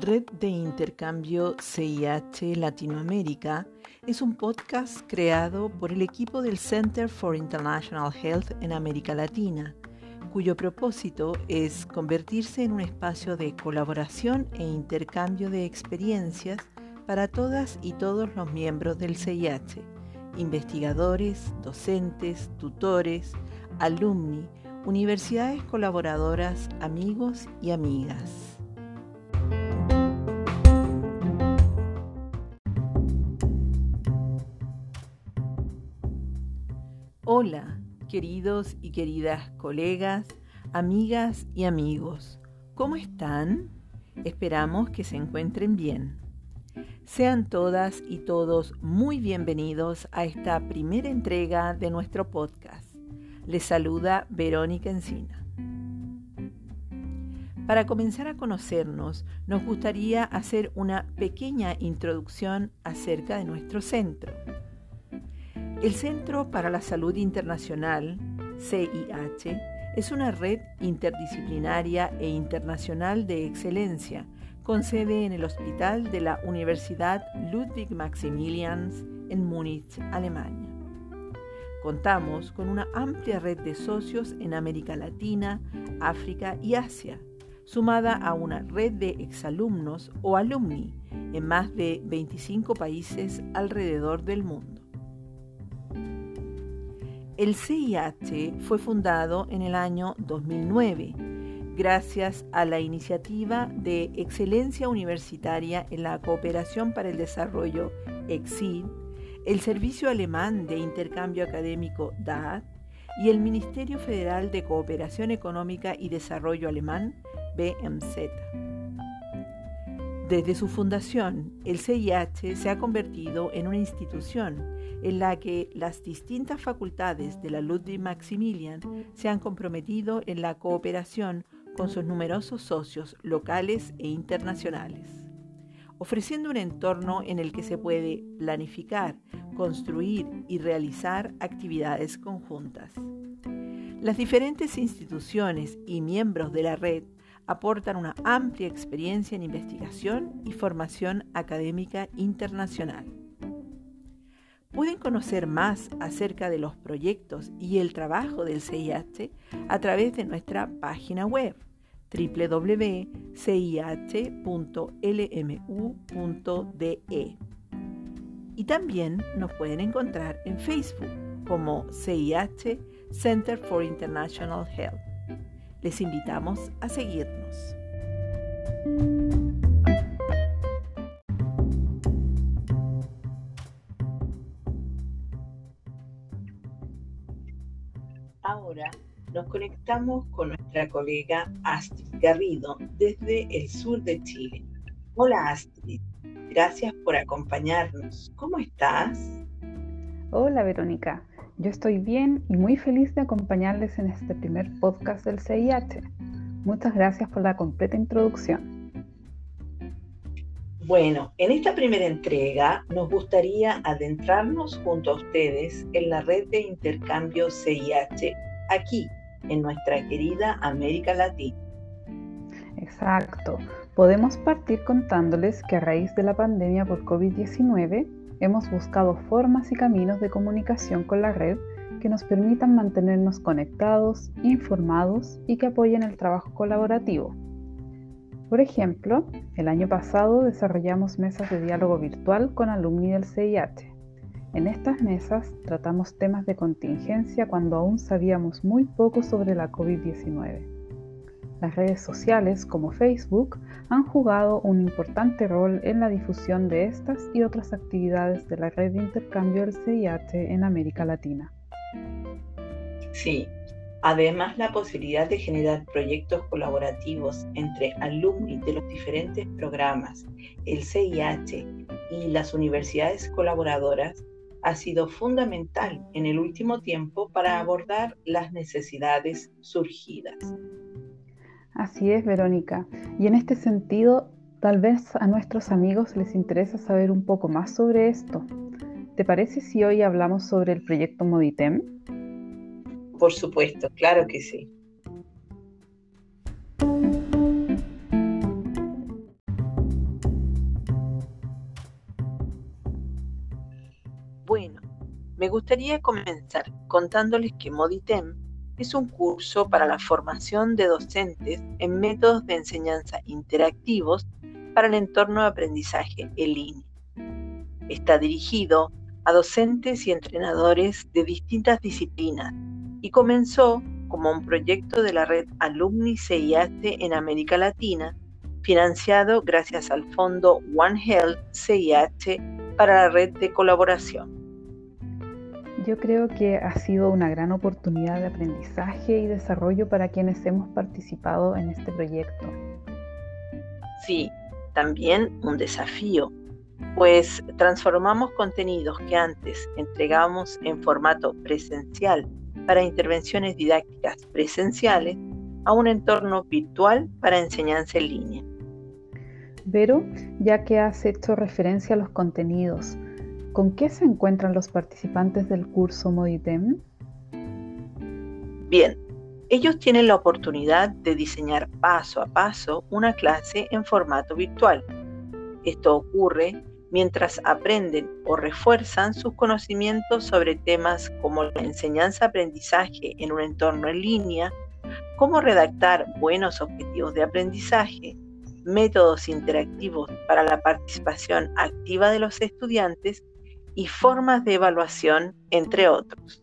Red de Intercambio CIH Latinoamérica es un podcast creado por el equipo del Center for International Health en América Latina, cuyo propósito es convertirse en un espacio de colaboración e intercambio de experiencias para todas y todos los miembros del CIH, investigadores, docentes, tutores, alumni, universidades colaboradoras, amigos y amigas. Hola, queridos y queridas colegas, amigas y amigos. ¿Cómo están? Esperamos que se encuentren bien. Sean todas y todos muy bienvenidos a esta primera entrega de nuestro podcast. Les saluda Verónica Encina. Para comenzar a conocernos, nos gustaría hacer una pequeña introducción acerca de nuestro centro. El Centro para la Salud Internacional, CIH, es una red interdisciplinaria e internacional de excelencia con sede en el Hospital de la Universidad Ludwig Maximilians en Múnich, Alemania. Contamos con una amplia red de socios en América Latina, África y Asia, sumada a una red de exalumnos o alumni en más de 25 países alrededor del mundo. El CIH fue fundado en el año 2009 gracias a la iniciativa de Excelencia Universitaria en la Cooperación para el Desarrollo EXID, el Servicio Alemán de Intercambio Académico DAAD y el Ministerio Federal de Cooperación Económica y Desarrollo Alemán BMZ. Desde su fundación, el CIH se ha convertido en una institución en la que las distintas facultades de la Ludwig Maximilian se han comprometido en la cooperación con sus numerosos socios locales e internacionales, ofreciendo un entorno en el que se puede planificar, construir y realizar actividades conjuntas. Las diferentes instituciones y miembros de la red aportan una amplia experiencia en investigación y formación académica internacional. Pueden conocer más acerca de los proyectos y el trabajo del CIH a través de nuestra página web www.cih.lmu.de. Y también nos pueden encontrar en Facebook como CIH Center for International Health. Les invitamos a seguirnos. Nos conectamos con nuestra colega Astrid Garrido desde el sur de Chile. Hola Astrid, gracias por acompañarnos. ¿Cómo estás? Hola Verónica, yo estoy bien y muy feliz de acompañarles en este primer podcast del CIH. Muchas gracias por la completa introducción. Bueno, en esta primera entrega nos gustaría adentrarnos junto a ustedes en la red de intercambio CIH aquí, en nuestra querida América Latina. Exacto. Podemos partir contándoles que a raíz de la pandemia por COVID-19, hemos buscado formas y caminos de comunicación con la red que nos permitan mantenernos conectados, informados y que apoyen el trabajo colaborativo. Por ejemplo, el año pasado desarrollamos mesas de diálogo virtual con alumni del CIH. En estas mesas tratamos temas de contingencia cuando aún sabíamos muy poco sobre la COVID-19. Las redes sociales como Facebook han jugado un importante rol en la difusión de estas y otras actividades de la red de intercambio del CIH en América Latina. Sí, además la posibilidad de generar proyectos colaborativos entre alumnos de los diferentes programas, el CIH y las universidades colaboradoras ha sido fundamental en el último tiempo para abordar las necesidades surgidas. Así es, Verónica. Y en este sentido, tal vez a nuestros amigos les interesa saber un poco más sobre esto. ¿Te parece si hoy hablamos sobre el proyecto Moditem? Por supuesto, claro que sí. Me gustaría comenzar contándoles que Moditem es un curso para la formación de docentes en métodos de enseñanza interactivos para el entorno de aprendizaje en línea. Está dirigido a docentes y entrenadores de distintas disciplinas y comenzó como un proyecto de la red Alumni CIH en América Latina, financiado gracias al fondo One Health CIH para la red de colaboración. Yo creo que ha sido una gran oportunidad de aprendizaje y desarrollo para quienes hemos participado en este proyecto. Sí, también un desafío, pues transformamos contenidos que antes entregábamos en formato presencial para intervenciones didácticas presenciales a un entorno virtual para enseñanza en línea. Vero, ya que has hecho referencia a los contenidos, ¿con qué se encuentran los participantes del curso Moditem? Bien, ellos tienen la oportunidad de diseñar paso a paso una clase en formato virtual. Esto ocurre mientras aprenden o refuerzan sus conocimientos sobre temas como la enseñanza-aprendizaje en un entorno en línea, cómo redactar buenos objetivos de aprendizaje, métodos interactivos para la participación activa de los estudiantes y formas de evaluación, entre otros.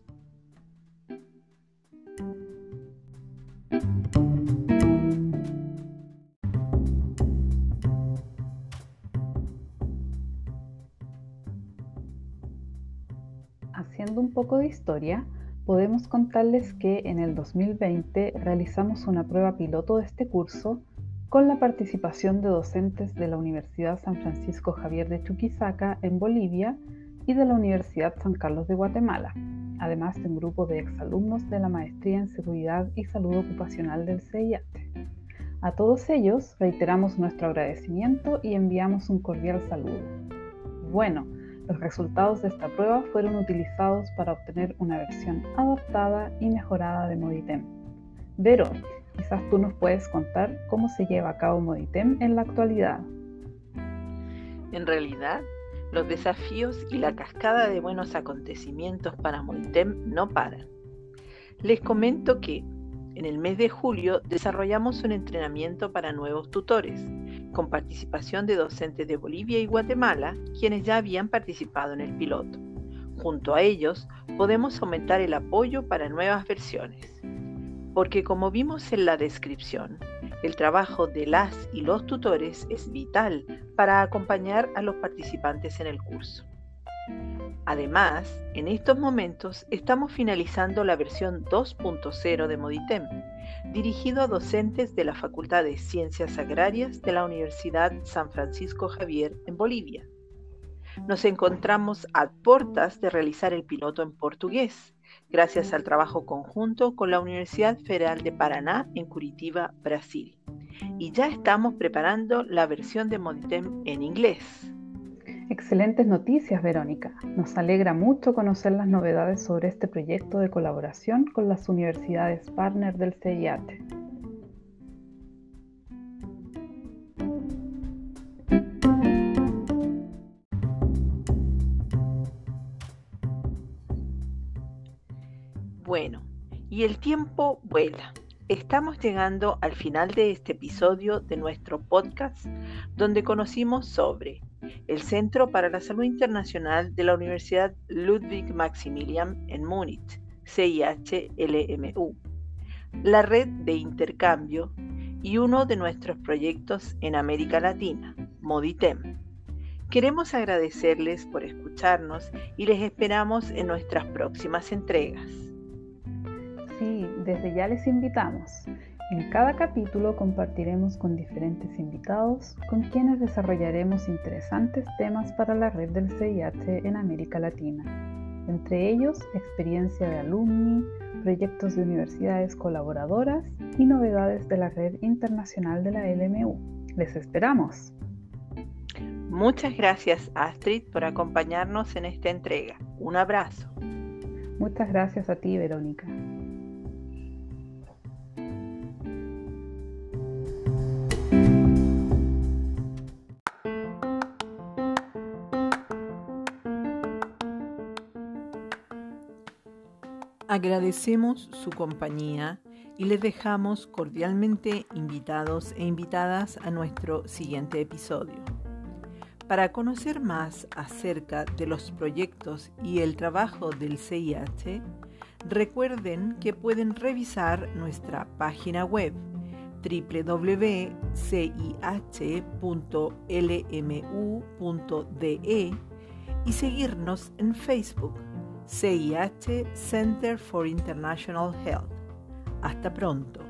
Haciendo un poco de historia, podemos contarles que en el 2020 realizamos una prueba piloto de este curso con la participación de docentes de la Universidad San Francisco Javier de Chuquisaca en Bolivia y de la Universidad San Carlos de Guatemala, además de un grupo de exalumnos de la Maestría en Seguridad y Salud Ocupacional del CIAT. A todos ellos reiteramos nuestro agradecimiento y enviamos un cordial saludo. Bueno, los resultados de esta prueba fueron utilizados para obtener una versión adaptada y mejorada de Moditem. Vero, quizás tú nos puedes contar cómo se lleva a cabo Moditem en la actualidad. En realidad, los desafíos y la cascada de buenos acontecimientos para Moditem no paran. Les comento que en el mes de julio desarrollamos un entrenamiento para nuevos tutores, con participación de docentes de Bolivia y Guatemala, quienes ya habían participado en el piloto. Junto a ellos, podemos aumentar el apoyo para nuevas versiones. Porque como vimos en la descripción, el trabajo de las y los tutores es vital para acompañar a los participantes en el curso. Además, en estos momentos estamos finalizando la versión 2.0 de Moditem, dirigido a docentes de la Facultad de Ciencias Agrarias de la Universidad San Francisco Javier en Bolivia. Nos encontramos a puertas de realizar el piloto en portugués, gracias al trabajo conjunto con la Universidad Federal de Paraná en Curitiba, Brasil. Y ya estamos preparando la versión de Moditem en inglés. Excelentes noticias, Verónica. Nos alegra mucho conocer las novedades sobre este proyecto de colaboración con las universidades partner del CIAT. Bueno, y el tiempo vuela. Estamos llegando al final de este episodio de nuestro podcast donde conocimos sobre el Centro para la Salud Internacional de la Universidad Ludwig Maximilian en Múnich, CIH-LMU, la red de intercambio y uno de nuestros proyectos en América Latina, Moditem. Queremos agradecerles por escucharnos y les esperamos en nuestras próximas entregas. Sí, desde ya les invitamos. En cada capítulo compartiremos con diferentes invitados con quienes desarrollaremos interesantes temas para la red del CIH en América Latina, entre ellos experiencia de alumni, proyectos de universidades colaboradoras y novedades de la red internacional de la LMU. Les esperamos. Muchas gracias Astrid por acompañarnos en esta entrega. Un abrazo. Muchas gracias a ti, Verónica. Agradecemos su compañía y les dejamos cordialmente invitados e invitadas a nuestro siguiente episodio. Para conocer más acerca de los proyectos y el trabajo del CIH, recuerden que pueden revisar nuestra página web www.cih.lmu.de y seguirnos en Facebook, CIH Center for International Health. Hasta pronto.